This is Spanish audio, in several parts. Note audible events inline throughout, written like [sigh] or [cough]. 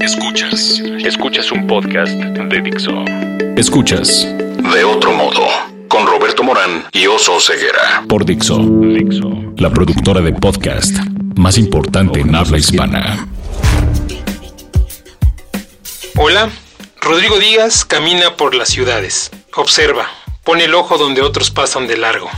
Escuchas. Escuchas un podcast de Dixo. Escuchas. De otro modo. Con Roberto Morán y Oso Ceguera. Por Dixo. Dixo. La productora de podcast más importante en habla hispana. Hola. Rodrigo Díaz camina por las ciudades. Observa. Pone el ojo donde otros pasan de largo.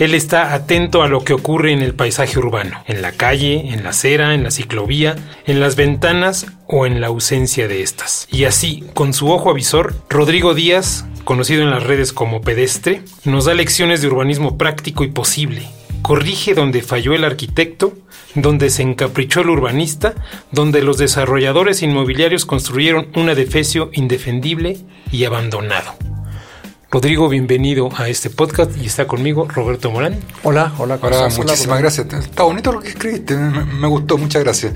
Él está atento a lo que ocurre en el paisaje urbano, en la calle, en la acera, en la ciclovía, en las ventanas o en la ausencia de estas. Y así, con su ojo avisor, Rodrigo Díaz, conocido en las redes como pedestre, nos da lecciones de urbanismo práctico y posible. Corrige donde falló el arquitecto, donde se encaprichó el urbanista, donde los desarrolladores inmobiliarios construyeron un adefesio indefendible y abandonado. Rodrigo, bienvenido a este podcast y está conmigo Roberto Morán. Hola, hola, hola muchísimas gracias. Está bonito lo que escribiste, me, gustó, muchas gracias.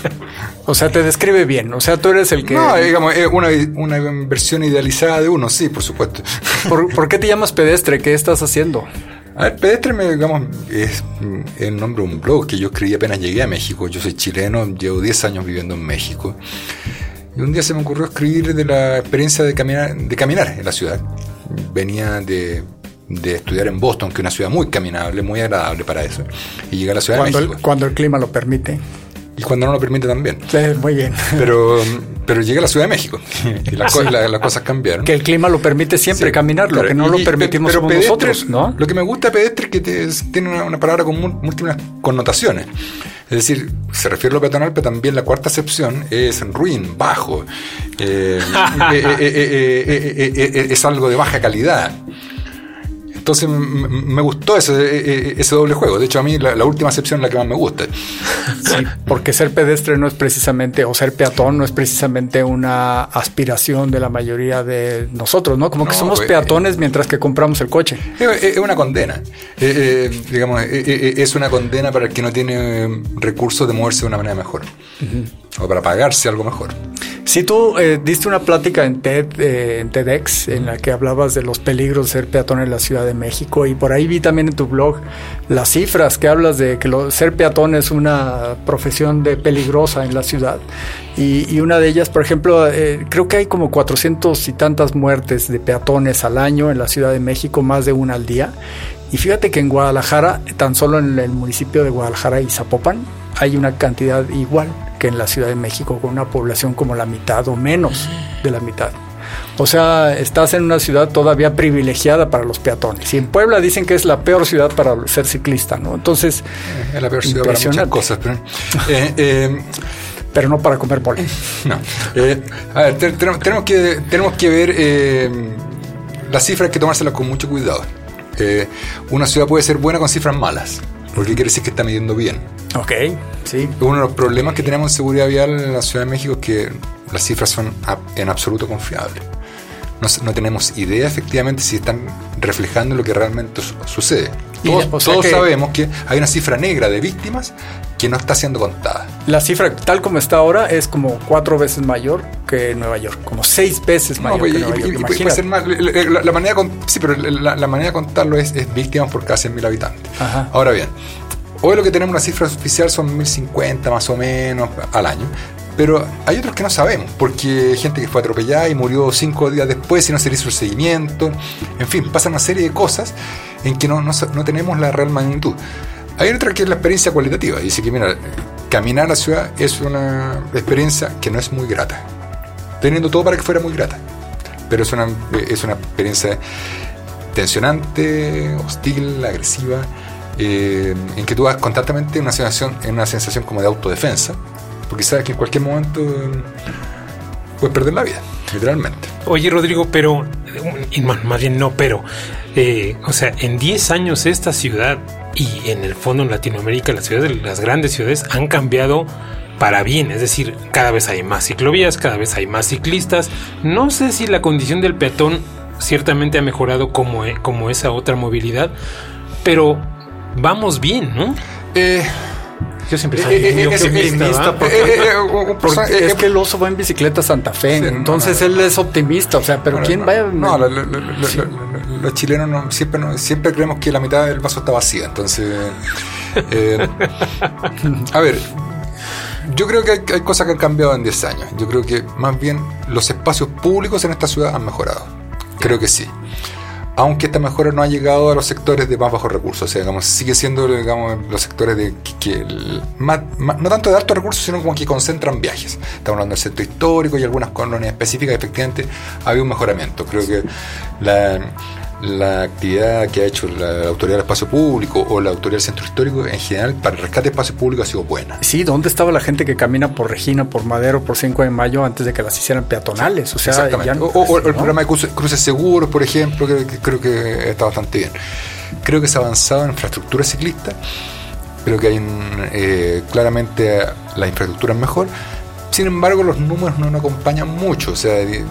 [laughs] o sea, te describe bien, o sea, tú eres el que... No, digamos, es una, una versión idealizada de uno, sí, por supuesto. [laughs] ¿Por, qué te llamas pedestre? ¿Qué estás haciendo? A ver, Pedestre, me, digamos, es el nombre de un blog que yo escribí apenas llegué a México. Yo soy chileno, llevo 10 años viviendo en México. Y un día se me ocurrió escribir de la experiencia de caminar, de caminar en la ciudad venía de, estudiar en Boston, que es una ciudad muy caminable, muy agradable para eso, y llegué a la Ciudad cuando de México. El, cuando el clima lo permite. Y cuando no lo permite también. Sí, muy bien. [laughs] Pero, pero llegué a la Ciudad de México [laughs] y las, cosas cambiaron. Que el clima lo permite siempre caminar, lo que no lo permitimos pero nosotros, ¿no? Lo que me gusta de pedestre es que tiene una, palabra con múltiples connotaciones. Es decir, se refiere a lo peatonal, pero también la cuarta acepción es ruin, bajo. es algo de baja calidad. Entonces me gustó ese, e, e, ese, doble juego. De hecho, a mí la, última excepción es la que más me gusta. [laughs] Sí, porque ser pedestre no es precisamente, o ser peatón no es precisamente una aspiración de la mayoría de nosotros, ¿no? Como que somos pues, peatones mientras que compramos el coche. Es, una condena. Eh, eh, digamos, eh, es una condena para el que no tiene recursos de moverse de una manera mejor. O para pagarse algo mejor. Si tú diste una plática en TED, en TEDx, en la que hablabas de los peligros de ser peatón en la Ciudad de México y por ahí vi también en tu blog las cifras que hablas de que ser peatón es una profesión de peligrosa en la ciudad y, una de ellas, por ejemplo, eh, creo que hay como 400 y tantas muertes de peatones al año en la Ciudad de México, más de una al día. Y fíjate que en Guadalajara, tan solo en el municipio de Guadalajara y Zapopan, hay una cantidad igual que en la Ciudad de México, con una población como la mitad o menos de la mitad. O sea, estás en una ciudad todavía privilegiada para los peatones. Y en Puebla dicen que es la peor ciudad para ser ciclista, ¿no? Entonces, es la peor ciudad para muchas cosas, pero, [laughs] eh, eh, pero no para comer pole. [laughs] No. Eh, a ver, tenemos, que, tenemos que ver las cifras, hay que tomárselas con mucho cuidado. una ciudad puede ser buena con cifras malas, porque quiere decir que está midiendo bien. Ok, sí. Uno de los problemas que tenemos en seguridad vial en la Ciudad de México es que las cifras son en absoluto confiables. No, tenemos idea efectivamente si están reflejando lo que realmente sucede. Todos, sabemos que hay una cifra negra de víctimas que no está siendo contada. La cifra tal como está ahora es como cuatro veces mayor que Nueva York, como seis veces mayor que Nueva York. puede ser más, la, manera sí, pero la, manera de contarlo es, víctimas por cada 100.000 habitantes. Ahora bien, hoy lo que tenemos una cifra oficial son 1.050 más o menos al año, pero hay otros que no sabemos, porque gente que fue atropellada y murió cinco días después y no se le hizo el seguimiento. En fin, pasa una serie de cosas en que no, no, tenemos la real magnitud. Hay otra que es la experiencia cualitativa. Dice que, mira, caminar a la ciudad es una experiencia que no es muy grata. Teniendo todo para que fuera muy grata. Pero es una, es una experiencia tensionante, hostil, agresiva, eh, en que tú vas constantemente en una, sensación, en una sensación como de autodefensa porque sabes que en cualquier momento eh, puedes perder la vida, literalmente. Oye, Rodrigo, pero, más bien no, pero, eh, o sea, en 10 años esta ciudad y en el fondo en Latinoamérica, las ciudades, las grandes ciudades han cambiado para bien, es decir, cada vez hay más ciclovías, cada vez hay más ciclistas. No sé si la condición del peatón ciertamente ha mejorado como, eh, como esa otra movilidad, pero vamos bien, ¿no? Eh, yo siempre soy eh, eh, optimista. Eh, es que el oso va en bicicleta a Santa Fe, entonces él es optimista. O sea, pero ¿quién va? No, los chilenos siempre, siempre creemos que la mitad del vaso está vacía. Entonces, a ver, Yo creo que hay, cosas que han cambiado en 10 años. Yo creo que más bien los espacios públicos en esta ciudad han mejorado. Creo que sí. Aunque esta mejora no ha llegado a los sectores de más bajos recursos. O sea, digamos, sigue siendo digamos, los sectores de que, no tanto de altos recursos, sino como que concentran viajes. Estamos hablando del centro histórico y algunas colonias específicas. Efectivamente, había un mejoramiento. Creo que la la actividad que ha hecho la, Autoridad del Espacio Público o la Autoridad del Centro Histórico en general para el rescate de espacio público ha sido buena. Sí, ¿dónde estaba la gente que camina por Regina, por Madero, por 5 de Mayo antes de que las hicieran peatonales? O sea, o, el programa de cruces, seguros, por ejemplo, que, creo que está bastante bien. Creo que se ha avanzado en infraestructura ciclista, creo que hay eh, claramente la infraestructura es mejor sin embargo, los números no nos acompañan mucho. O sea, de,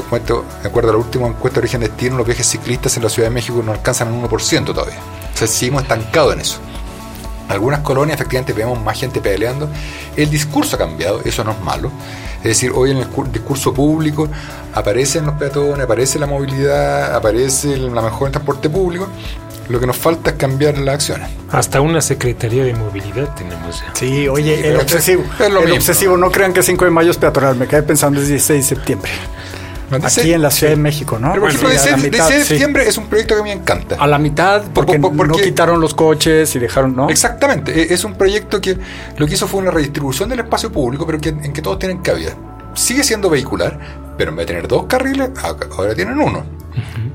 acuerdo, a la última encuesta de origen destino, los viajes ciclistas en la Ciudad de México no alcanzan el 1% todavía. O sea, seguimos estancados en eso. Algunas colonias efectivamente vemos más gente pedaleando. El discurso ha cambiado, eso no es malo. Es decir, hoy en el discurso público aparecen los peatones, aparece la movilidad, aparece la mejor transporte público, lo que nos falta es cambiar las acciones. Hasta una Secretaría de Movilidad tenemos ya. Sí, oye, el obsesivo. el obsesivo, no crean que 5 de mayo es peatonal, me quedé pensando es 16 de septiembre. Aquí en la Ciudad de México, ¿no? Pero bueno, 16 de septiembre es un proyecto que a mí me encanta. A la mitad, porque, no quitaron los coches y dejaron, ¿no? Exactamente. E, es un proyecto que lo que hizo fue una redistribución del espacio público, pero que, en que todos tienen cabida. Sigue siendo vehicular, pero en vez de tener dos carriles, ahora tienen uno.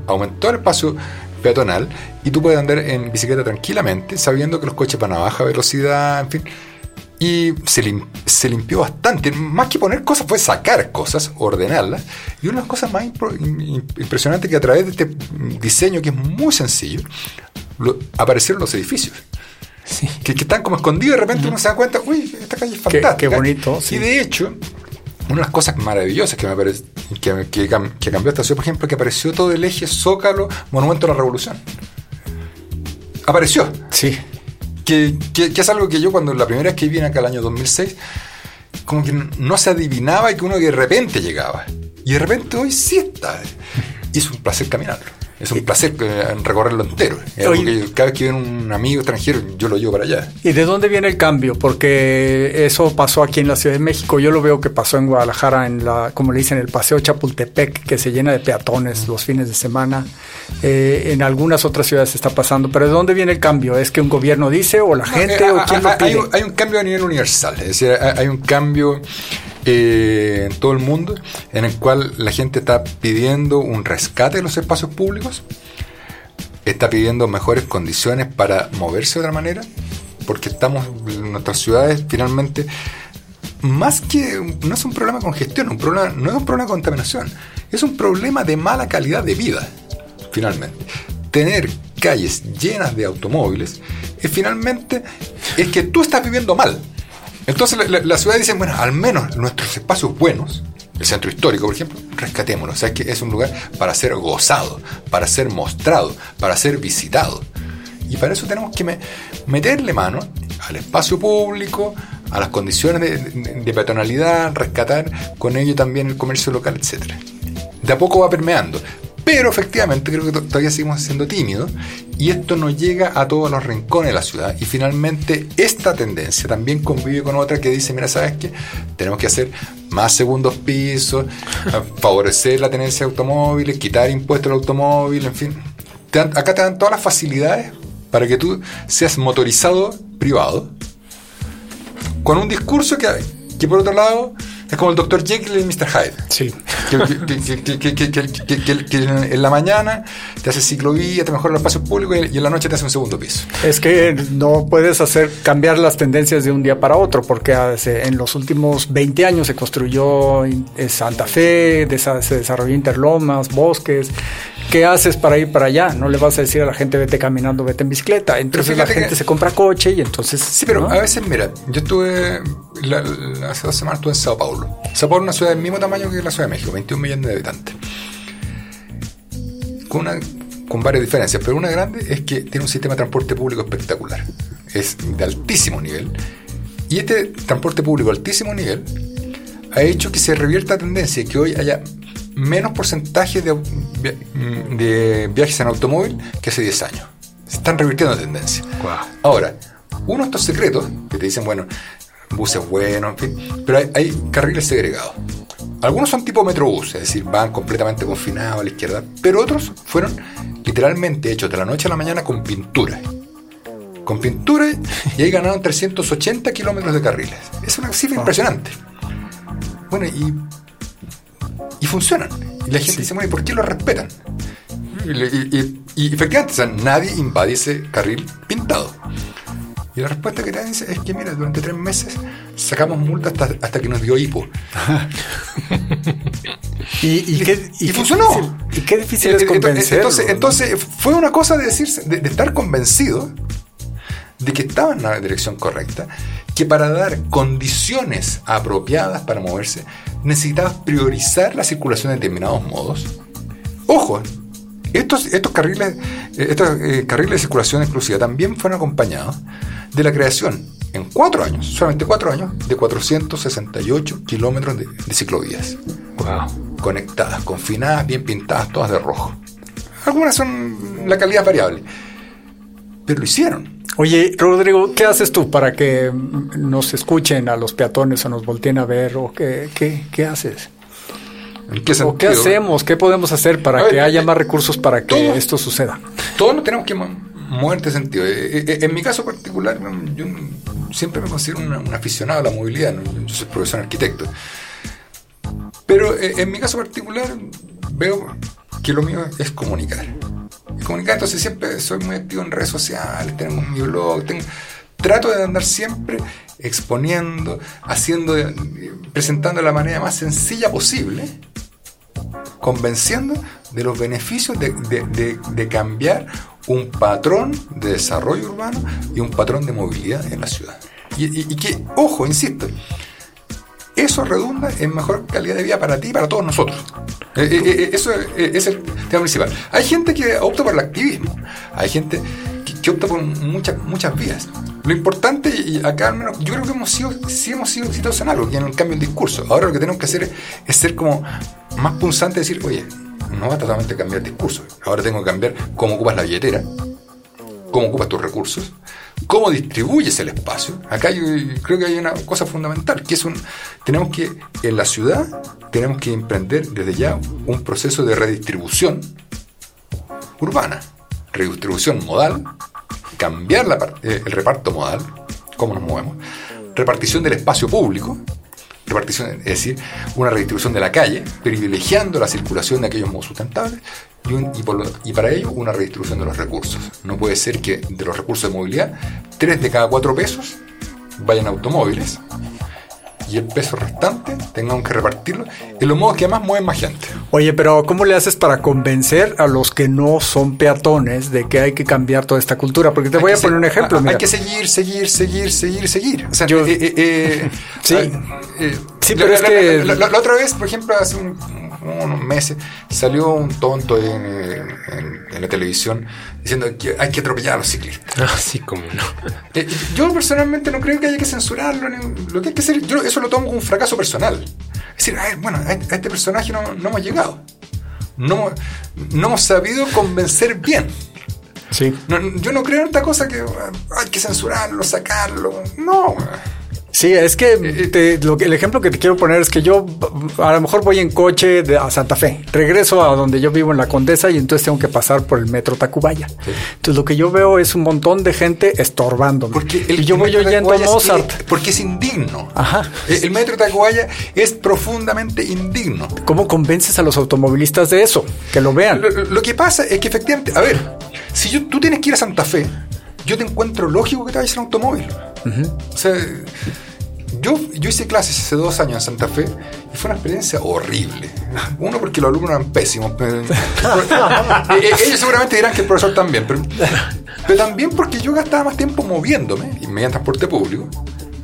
Aumentó el espacio peatonal y tú puedes andar en bicicleta tranquilamente, sabiendo que los coches van a baja velocidad, en fin. Y se, limpió bastante. Más que poner cosas, fue sacar cosas, ordenarlas. Y una de las cosas más impresionantes que a través de este diseño, que es muy sencillo, aparecieron los edificios. Que, están como escondidos de repente uno se da cuenta, uy, esta calle es fantástica. Qué, bonito. Y de hecho, una de las cosas maravillosas que me parece que, que, cambió esta ciudad, por ejemplo, que apareció todo el eje Zócalo, Monumento a la Revolución. Apareció. Sí. Que, es algo que yo cuando la primera vez que vine acá el año 2006, como que no se adivinaba y que uno de repente llegaba. Y de repente hoy sí está. Y es un placer caminarlo. Es un placer eh, recorrerlo entero. cada vez que viene un amigo extranjero, yo lo llevo para allá. ¿Y de dónde viene el cambio? Porque eso pasó aquí en la Ciudad de México. Yo lo veo que pasó en Guadalajara, en la, como le dicen, el Paseo Chapultepec, que se llena de peatones los fines de semana. Eh, en algunas otras ciudades está pasando. Pero ¿de dónde viene el cambio? ¿Es que un gobierno dice o la gente eh, o quién lo pide? Hay, un cambio a nivel universal. Es decir, hay un cambio en todo el mundo en el cual la gente está pidiendo un rescate de los espacios públicos, está pidiendo mejores condiciones para moverse de otra manera, porque estamos en nuestras ciudades finalmente más que no es un problema de congestión, un problema, no es un problema de contaminación, es un problema de mala calidad de vida, finalmente. Tener calles llenas de automóviles es finalmente es que tú estás viviendo mal. Entonces la, ciudad dice, bueno, al menos nuestros espacios buenos, el centro histórico, por ejemplo, rescatémoslo. O sea, que es un lugar para ser gozado, para ser mostrado, para ser visitado. Y para eso tenemos que meterle mano al espacio público, a las condiciones de, de, peatonalidad, rescatar con ello también el comercio local, etc. De a poco va permeando. Pero efectivamente creo que todavía seguimos siendo tímidos y esto no llega a todos los rincones de la ciudad. Y finalmente esta tendencia también convive con otra que dice, mira, ¿sabes qué? Tenemos que hacer más segundos pisos, [laughs] favorecer la tenencia de automóviles, quitar impuestos al automóvil, en fin. acá te dan todas las facilidades para que tú seas motorizado privado, con un discurso que, que por otro lado es como el Dr. Jekyll y el Mr. Hyde. Sí. Que, en la mañana te hace ciclovía, te mejora los espacios públicos y en la noche te hace un segundo piso. Es que no puedes hacer cambiar las tendencias de un día para otro, porque en los últimos 20 años se construyó Santa Fe, se desarrolló Interlomas, bosques. ¿Qué haces para ir para allá? No le vas a decir a la gente vete caminando, vete en bicicleta. Entonces la gente se compra coche y entonces. Sí, pero a veces, mira, yo estuve hace dos semanas estuve en Sao Paulo. Sao Paulo es una ciudad del mismo tamaño que la Ciudad de México, 21 millones de habitantes. Con, una, con varias diferencias, pero una grande es que tiene un sistema de transporte público espectacular. Es de altísimo nivel. Y este transporte público de altísimo nivel ha hecho que se revierta la tendencia que hoy haya menos porcentaje de, de viajes en automóvil que hace 10 años. Se están revirtiendo la tendencia. Ahora, uno de estos secretos que te dicen, bueno, buses buenos, en fin, pero hay, carriles segregados. Algunos son tipo metrobús, es decir, van completamente confinados a la izquierda, pero otros fueron literalmente hechos de la noche a la mañana con pintura. Con pintura [laughs] y ahí ganaron 380 kilómetros de carriles. Es una cifra ah. impresionante. Bueno, y funcionan. Y la gente dice, bueno, ¿y por qué lo respetan? Y, efectivamente, nadie invade ese carril pintado. Y la respuesta que te dan es que, mira, durante tres meses sacamos multas hasta, que nos dio hipo. [laughs] ¿Y, y, funcionó. y qué difícil es convencer. Entonces, entonces, fue una cosa de decirse, de, estar convencido de que estaba en la dirección correcta, que para dar condiciones apropiadas para moverse, necesitabas priorizar la circulación de determinados modos. Ojo, estos, estos, carriles, eh, estos eh, carriles de circulación exclusiva también fueron acompañados de la creación en cuatro años, solamente cuatro años, de 468 kilómetros de, ciclovías. Conectadas, confinadas, bien pintadas, todas de rojo. Algunas son la calidad variable, pero lo hicieron. Oye, Rodrigo, ¿qué haces tú para que nos escuchen a los peatones o nos volteen a ver? ¿O qué, qué, qué haces? ¿En qué, ¿O qué hacemos? ¿Qué podemos hacer para que haya eh, más recursos para que esto suceda? Todos nos tenemos que mover en este sentido. Eh, eh, en mi caso particular, yo siempre me considero un, aficionado a la movilidad. Yo soy profesor arquitecto. Pero en mi caso particular veo que lo mío es comunicar. Y comunicar, entonces siempre soy muy activo en redes sociales, tengo mi blog, trato de andar siempre exponiendo, haciendo, presentando de la manera más sencilla posible convenciendo de los beneficios de, cambiar un patrón de desarrollo urbano y un patrón de movilidad en la ciudad. Y, que, ojo, insisto, eso redunda en mejor calidad de vida para ti y para todos nosotros. Eh, eh, eh, eso es el tema principal. Hay gente que opta por el activismo, hay gente que, opta por muchas, muchas vías. Lo importante, y acá al menos, yo creo que hemos sido, sí hemos sido exitosos en algo, que en un cambio de discurso. Ahora lo que tenemos que hacer es, ser como más punzante, decir, oye, no va totalmente cambiar el discurso. Ahora tengo que cambiar cómo ocupas la billetera, cómo ocupas tus recursos, cómo distribuyes el espacio. Acá yo creo que hay una cosa fundamental, que es un, tenemos que, en la ciudad, tenemos que emprender desde ya un proceso de redistribución urbana, redistribución modal, cambiar eh, el reparto modal, cómo nos movemos, repartición del espacio público, repartición, es decir, una redistribución de la calle, privilegiando la circulación de aquellos modos sustentables y, y, para ello una redistribución de los recursos. No puede ser que de los recursos de movilidad, tres de cada cuatro pesos vayan automóviles y el peso restante tengamos que repartirlo en los modos que más mueven más gente. Oye, pero ¿cómo le haces para convencer a los que no son peatones de que hay que cambiar toda esta cultura? Porque te voy a poner un ejemplo. Hay que seguir, seguir, seguir, seguir, seguir. O sea, Yo, eh, eh, eh, sí. Sí, pero es que... La, otra vez, por ejemplo, hace unos meses salió un tonto en, la televisión diciendo que hay que atropellar a los ciclistas. Así [laughs] ah, como no. yo personalmente no creo que haya que censurarlo. Lo que hay que hacer, yo eso lo tomo como un fracaso personal. Es decir, bueno, a este personaje no, hemos llegado. No, no hemos sabido convencer bien. Sí. yo no creo en esta cosa que hay que censurarlo, sacarlo. No. Sí, es que eh, eh, lo el ejemplo que te quiero poner es que yo a lo mejor voy en coche a Santa Fe, regreso a donde yo vivo en la Condesa y entonces tengo que pasar por el metro Tacubaya. Entonces lo que yo veo es un montón de gente estorbándome. Porque el, y yo voy oyendo a Mozart. porque es indigno. Ajá. El, metro Tacubaya es profundamente indigno. ¿Cómo convences a los automovilistas de eso? Que lo vean. Lo, que pasa es que efectivamente, a ver, si tú tienes que ir a Santa Fe, yo te encuentro lógico que te vayas en automóvil. O sea yo, yo hice clases hace dos años en Santa Fe y fue una experiencia horrible. Uno, porque los alumnos eran pésimos. [laughs] Eh, eh, ellos seguramente dirán que el profesor también, pero, pero también porque yo gastaba más tiempo moviéndome, y mediante transporte público,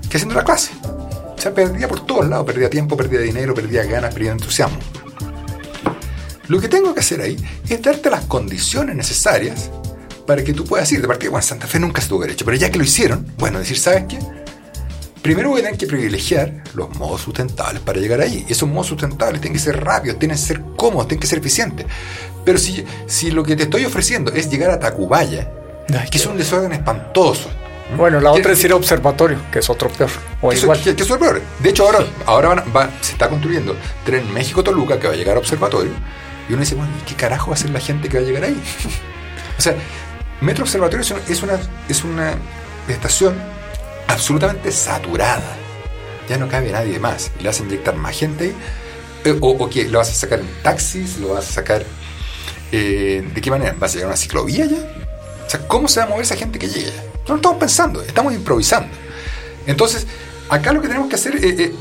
que haciendo la clase. O sea, perdía por todos lados, perdía tiempo, perdía dinero, perdía ganas, perdía entusiasmo. Lo que tengo que hacer ahí es darte las condiciones necesarias para que tú puedas ir. De partida, bueno, Santa Fe nunca estuvo derecho, pero ya que lo hicieron, bueno, decir, ¿sabes qué? primero voy a tener que privilegiar los modos sustentables para llegar ahí. Esos modos sustentables tienen que ser rápidos, tienen que ser cómodos, tienen que ser eficientes. Pero si, si lo que te estoy ofreciendo es llegar a Tacubaya, que es un desorden espantoso, Bueno, la otra es ir a observatorio, que es otro peor. O igual. Que, es peor. De hecho, ahora, ahora va, se está construyendo tren México-Toluca que va a llegar a observatorio. Y uno dice, bueno, ¿y qué carajo va a ser la gente que va a llegar ahí? [laughs] o sea, Metro Observatorio es una, es una estación absolutamente saturada. Ya no cabe nadie más. Le vas a inyectar más gente. Eh, o, o, que lo vas a sacar en taxis, lo vas a sacar. Eh, ¿De qué manera? ¿Vas a llegar a una ciclovía ya? O sea, ¿cómo se va a mover esa gente que llegue? No lo estamos pensando, estamos improvisando. Entonces, acá lo que tenemos que hacer, eh,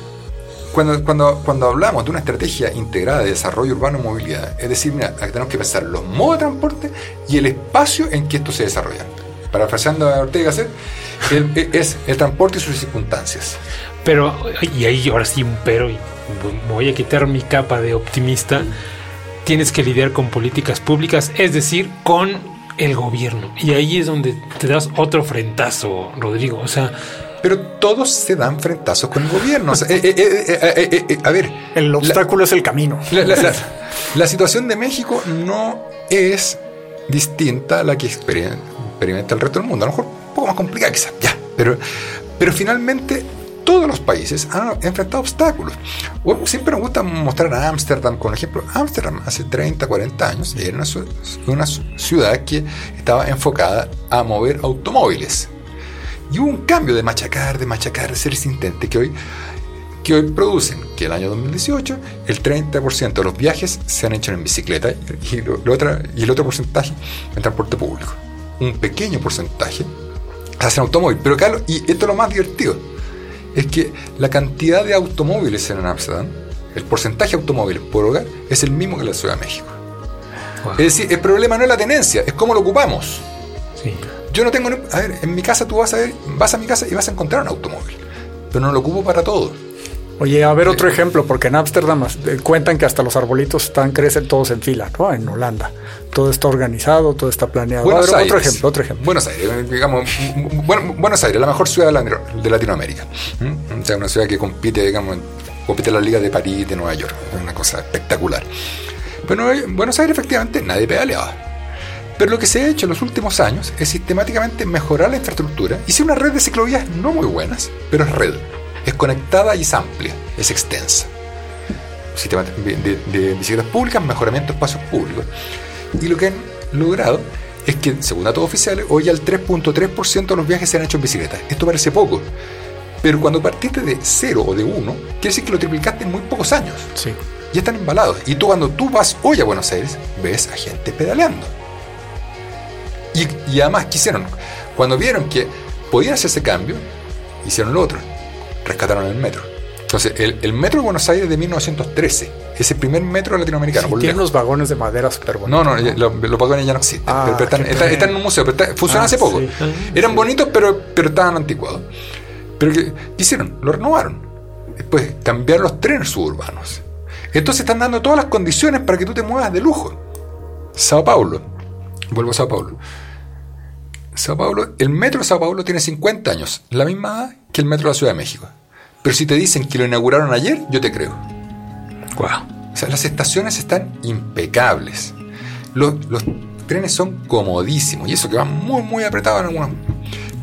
cuando, cuando, cuando hablamos de una estrategia integrada de desarrollo urbano y movilidad, es decir, mira, tenemos que pensar los modos de transporte y el espacio en que esto se desarrolla. Parafraseando a Ortega Gasset, es el transporte y sus circunstancias. Pero, y ahí ahora sí un pero, y voy a quitar mi capa de optimista, tienes que lidiar con políticas públicas, es decir, con el gobierno. Y ahí es donde te das otro frentazo, Rodrigo. O sea, pero todos se dan frentazos con el gobierno. Eh, eh, eh, a ver. El obstáculo es el camino. La, situación de México no es distinta a la que experimenta el resto del mundo. A lo mejor un poco más complicada quizás, ya. Pero, pero finalmente todos los países han enfrentado obstáculos. Siempre nos gusta mostrar a Ámsterdam con ejemplo. Ámsterdam hace 30, 40 años era una, una ciudad que estaba enfocada a mover automóviles y hubo un cambio de machacar, de machacar, de ser que hoy, que hoy producen que el año 2018 el 30% de los viajes se han hecho en bicicleta y, lo, y el otro porcentaje en transporte público. Un pequeño porcentaje hace en automóvil. Pero claro, y esto es lo más divertido, es que la cantidad de automóviles en Amsterdam, el porcentaje de automóviles por hogar, es el mismo que en la Ciudad de México. Es decir, el problema no es la tenencia, es cómo lo ocupamos. Sí. Yo no tengo. A ver, en mi casa tú vas a ver, vas a mi casa y vas a encontrar un automóvil. Pero no lo ocupo para todo. Oye, a ver otro ejemplo, porque en Ámsterdam eh, cuentan que hasta los arbolitos están, crecen todos en fila, ¿no? En Holanda. Todo está organizado, todo está planeado. Buenos Aires, otro ejemplo, otro ejemplo. Buenos Aires, digamos, Buenos Aires, la mejor ciudad de Latinoamérica. O sea, una ciudad que compite, digamos, compite en la Liga de París, de Nueva York. Es una cosa espectacular. Pero en Buenos Aires, efectivamente, nadie pedaleaba. Pero lo que se ha hecho en los últimos años es sistemáticamente mejorar la infraestructura. Hice una red de ciclovías no muy buenas, pero es red. Es conectada y es amplia, es extensa. Sistema de, de bicicletas públicas, mejoramiento de espacios públicos. Y lo que han logrado es que, según datos oficiales, hoy al 3.3% de los viajes se han hecho en bicicleta. Esto parece poco, pero cuando partiste de cero o de uno, quiere decir que lo triplicaste en muy pocos años. Sí. Ya están embalados. Y tú cuando tú vas hoy a Buenos Aires, ves a gente pedaleando. Y, además, ¿qué hicieron? Cuando vieron que podían hacer ese cambio, hicieron lo otro. Rescataron el metro. Entonces, el, metro de Buenos Aires de 1913 es el primer metro latinoamericano. Sí, tiene unos vagones de madera súper bonitos. No, no, Los, vagones ya no existen. Ah, pero, están, en un museo. Pero funcionan ah, hace poco. Eran bonitos, pero, pero estaban anticuados. Pero ¿qué hicieron? Lo renovaron. Después cambiaron los trenes suburbanos. Entonces están dando todas las condiciones para que tú te muevas de lujo. Sao Paulo. Vuelvo a Sao Paulo. Sao Paulo, el metro de Sao Paulo tiene 50 años, la misma que el metro de la Ciudad de México. Pero si te dicen que lo inauguraron ayer, yo te creo. Wow. O sea, las estaciones están impecables. Los, trenes son comodísimos y eso que van muy, muy apretados en algunos.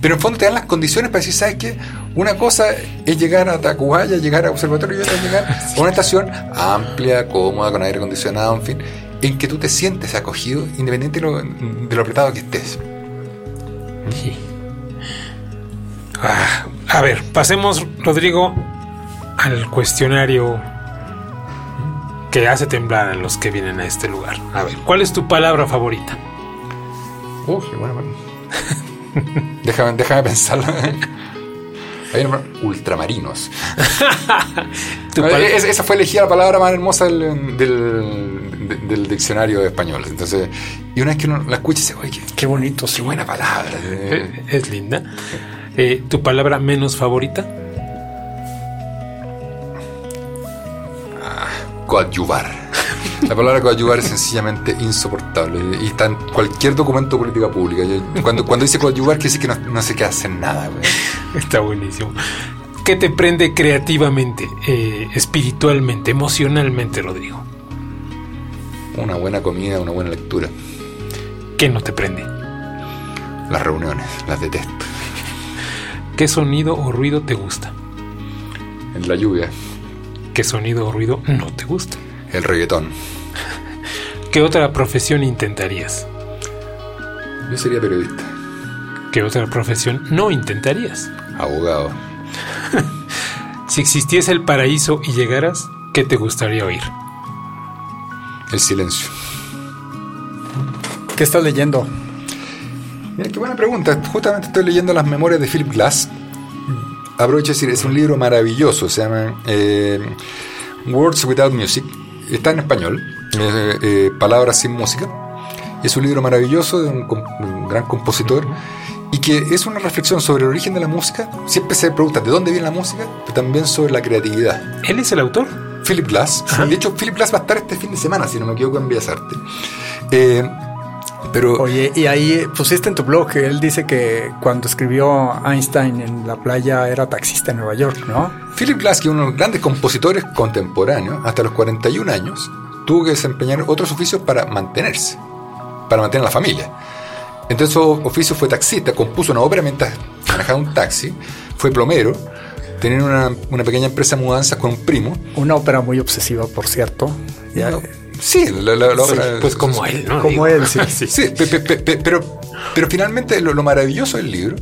Pero en fondo te dan las condiciones para decir, ¿sabes qué? Una cosa es llegar a Tacubaya, llegar a Observatorio y otra es llegar a una estación amplia, cómoda, con aire acondicionado, en fin, en que tú te sientes acogido independiente de lo, de lo apretado que estés. Ah, a ver, pasemos, Rodrigo, al cuestionario que hace temblar a los que vienen a este lugar. A ver, ¿cuál es tu palabra favorita? Uy, bueno, bueno. [laughs] déjame, déjame pensarlo. Hay ultramarinos. [laughs] esa fue elegida la palabra más hermosa del, del, diccionario español. Entonces, y una vez que uno la escucha, dice, oye, qué, bonito, qué buena palabra. Eh, es linda. Eh, ¿Tu palabra menos favorita? Ah, coadyuvar. La palabra coadyuvar es sencillamente insoportable y está en cualquier documento de política pública. cuando, cuando dice coadyuvar, quiere decir que no, no se queda hacer nada. [laughs] Está buenísimo. ¿Qué te prende creativamente, eh, espiritualmente, emocionalmente, Rodrigo? Una buena comida, una buena lectura. ¿Qué no te prende? Las reuniones, las detesto. ¿Qué sonido o ruido te gusta? En la lluvia. ¿Qué sonido o ruido no te gusta? El reggaetón. ¿Qué otra profesión intentarías? Yo sería periodista. ¿Qué otra profesión no intentarías? Abogado. [laughs] si existiese el paraíso y llegaras, ¿qué te gustaría oír? El silencio. ¿Qué estás leyendo? Mira, qué buena pregunta. Justamente estoy leyendo las memorias de Philip Glass. Aprovecho de decir, es un libro maravilloso. Se llama eh, Words Without Music. Está en español. Eh, eh, palabras sin música. Es un libro maravilloso de un, gran compositor y que es una reflexión sobre el origen de la música. Siempre se pregunta de dónde viene la música, pero también sobre la creatividad. ¿Él es el autor? Philip Glass. De hecho, Philip Glass va a estar este fin de semana, si no me equivoco, en Bellas Artes. Eh, pero, Oye, y ahí pusiste en tu blog él dice que cuando escribió Einstein en la playa era taxista en Nueva York, ¿no? Philip Glass, que es uno de los grandes compositores contemporáneos, hasta los 41 años, tuvo que desempeñar otros oficios para mantenerse para mantener la familia. Entonces su oficio fue taxista, compuso una ópera mientras manejaba un taxi, fue plomero, tenía una, pequeña empresa de mudanzas con un primo. Una ópera muy obsesiva, por cierto. sí, la, ópera, Pues como él, ¿no? Como él, sí. [laughs] sí, pero, pero finalmente lo, maravilloso del libro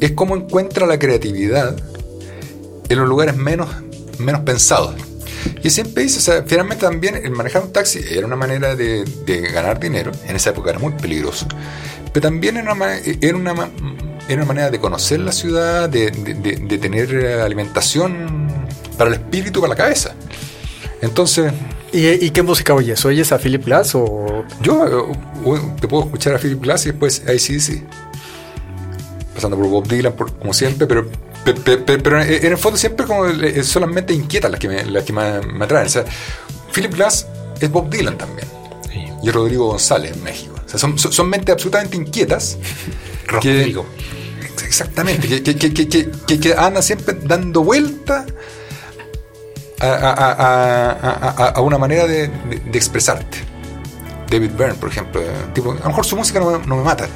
es cómo encuentra la creatividad en los lugares menos, menos pensados. Y siempre dice, o sea, finalmente también el manejar un taxi era una manera de, ganar dinero, en esa época era muy peligroso, pero también era una, era una, una manera de conocer la ciudad, de, tener alimentación para el espíritu, para la cabeza. Entonces... ¿Y, qué música oyes? ¿Oyes a Philip Glass o...? Yo te puedo escuchar a Philip Glass y después ahí sí, sí. Pasando por Bob Dylan, como siempre, pero pero en el fondo siempre como solamente inquieta las que me, las que me, atraen. O sea, Philip Glass es Bob Dylan también. Y Rodrigo González en México. O sea, son, son, mentes absolutamente inquietas. [laughs] Rodrigo. Exactamente. Que, que, que, que, andan siempre dando vuelta a, a, a, una manera de, de, expresarte. David Byrne, por ejemplo. Tipo, a lo mejor su música no, no me mata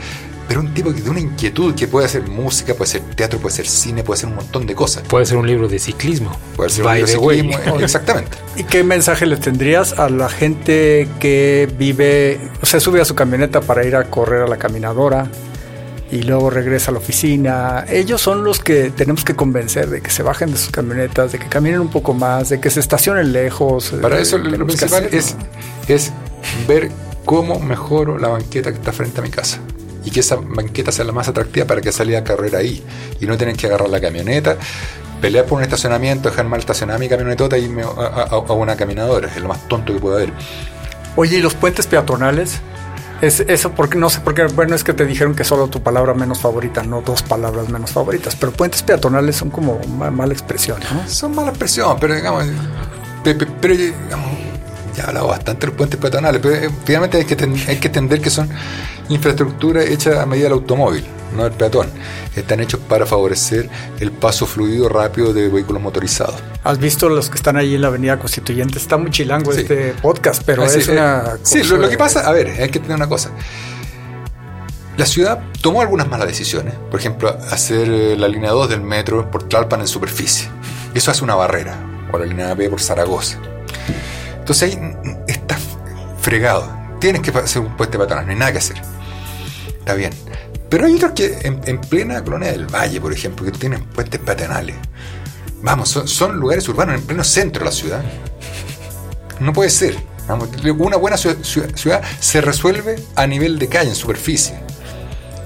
pero un tipo de una inquietud que puede hacer música, puede ser teatro, puede ser cine, puede ser un montón de cosas. Puede ser un libro de ciclismo. Puede ser un libro de ciclismo, eh, exactamente. [laughs] ¿Y qué mensaje le tendrías a la gente que vive, o sea, sube a su camioneta para ir a correr a la caminadora? Y luego regresa a la oficina. Ellos son los que tenemos que convencer de que se bajen de sus camionetas, de que caminen un poco más, de que se estacionen lejos. Para eso lo principal es, es ver cómo mejoro la banqueta que está frente a mi casa y que esa banqueta sea la más atractiva para que salga a carrera ahí y no tener que agarrar la camioneta, pelear por un estacionamiento, dejar mal estacionada mi camionetota y irme a, una caminadora, es lo más tonto que puede haber. Oye, ¿y los puentes peatonales? Es, eso porque no sé por qué, bueno, es que te dijeron que solo tu palabra menos favorita, no dos palabras menos favoritas, pero puentes peatonales son como mala expresión, ¿no? Son mala expresión, pero digamos, pero, digamos, ya he bastante de los puentes peatonales, pero eh, finalmente hay que, hay que entender que son infraestructura hecha a medida del automóvil, no del peatón. Están hechos para favorecer el paso fluido rápido de vehículos motorizados. ¿Has visto los que están ahí en la Avenida Constituyente? Está muy chilango este podcast, pero ah, es una... Eh, sí, lo, que pasa, a ver, hay que tener una cosa. La ciudad tomó algunas malas decisiones. Por ejemplo, hacer eh, la línea 2 del metro por Tlalpan en superficie. Eso hace una barrera. O la línea B por Zaragoza. Entonces ahí está fregado. Tienes que hacer un puente peatonal, no hay nada que hacer. Está bien. Pero hay otros que en, plena colonia del Valle, por ejemplo, que tienen puentes peatonales. Vamos, son, lugares urbanos en pleno centro de la ciudad. No puede ser. una buena ciudad, se resuelve a nivel de calle, en superficie.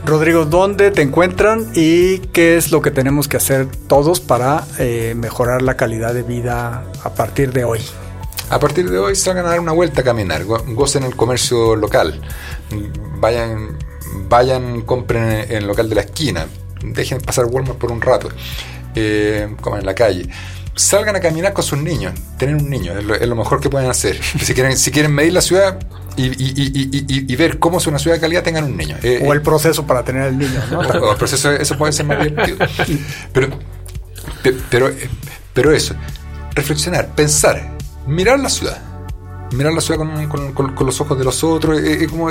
Rodrigo, ¿dónde te encuentran y qué es lo que tenemos que hacer todos para eh, mejorar la calidad de vida a partir de hoy? A partir de hoy salgan a dar una vuelta a caminar, gocen el comercio local, vayan, vayan, compren en el local de la esquina, dejen pasar Walmart por un rato, eh, coman en la calle. Salgan a caminar con sus niños, tener un niño, es lo, mejor que pueden hacer. [laughs] Si quieren, si quieren medir la ciudad, y, ver cómo es una ciudad de calidad, tengan un niño. Eh, o el proceso para tener el niño, ¿no? [laughs] O, el proceso, eso puede ser más divertido. Pero, pero, pero eso, reflexionar, pensar, mirar la ciudad. Mirar la ciudad con, los ojos de los otros. como,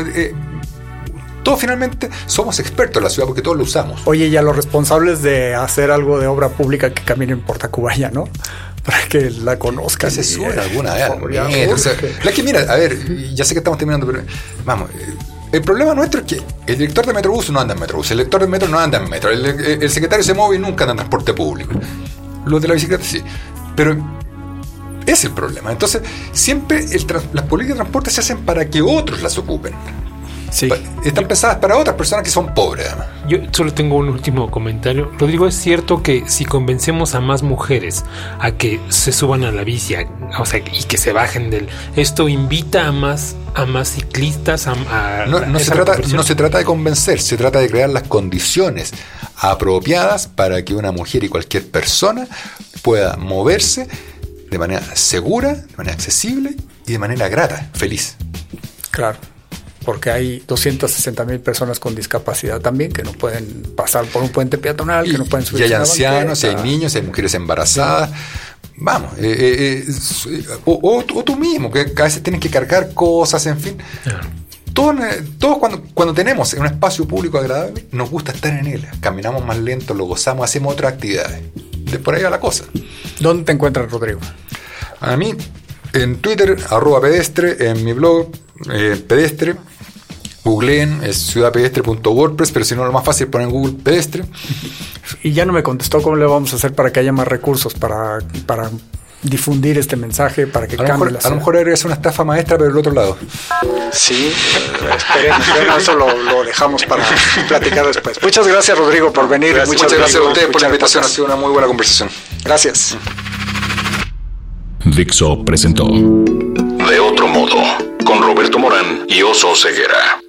todos finalmente somos expertos en la ciudad porque todos lo usamos. Oye, y a los responsables de hacer algo de obra pública que caminen por Tacubaya, ¿no? [laughs] Para que la conozcan. se sube alguna vez. la que mira, a ver, ya sé que estamos terminando, pero vamos. El problema nuestro es que el director de Metrobús no anda en Metrobús, el director de Metro no anda en Metro, el, secretario se mueve y nunca anda en transporte público. Los de la bicicleta sí. Pero es el problema. Entonces, siempre las políticas de transporte se hacen para que otros las ocupen. Sí. Están pensadas para otras personas que son pobres. Yo solo tengo un último comentario. Rodrigo, es cierto que si convencemos a más mujeres a que se suban a la bici, o sea, y que se bajen del, esto invita a más a más ciclistas a, no, se trata, no se trata de convencer, se trata de crear las condiciones apropiadas para que una mujer y cualquier persona pueda moverse de manera segura, de manera accesible y de manera grata, feliz. Claro porque hay 260 mil personas con discapacidad también que no pueden pasar por un puente peatonal, que no pueden subir. Y hay ancianos, hay niños, hay mujeres embarazadas. Vamos, eh, eh, eh, o, tú mismo, que a veces tienes que cargar cosas, en fin. Todos, todos cuando, cuando tenemos un espacio público agradable, nos gusta estar en él. Caminamos más lento, lo gozamos, hacemos otras actividades. De por ahí va la cosa. ¿Dónde te encuentras, Rodrigo? A mí, en Twitter, arroba pedestre, en mi blog, pedestre, googleen, es ciudadpedestre.wordpress, pero si no, lo más fácil es poner en Google pedestre. Y ya no me contestó cómo le vamos a hacer para que haya más recursos para, para difundir este mensaje, para que a cambie la A lo mejor eres una estafa maestra, pero del otro lado. Sí, esperemos, eso lo, dejamos para platicar después. Muchas gracias, Rodrigo, por venir. muchas gracias a ustedes por la invitación, ha sido una muy buena conversación. Gracias. Dixo presentó De otro modo, con Roberto Morán y Oso Ceguera.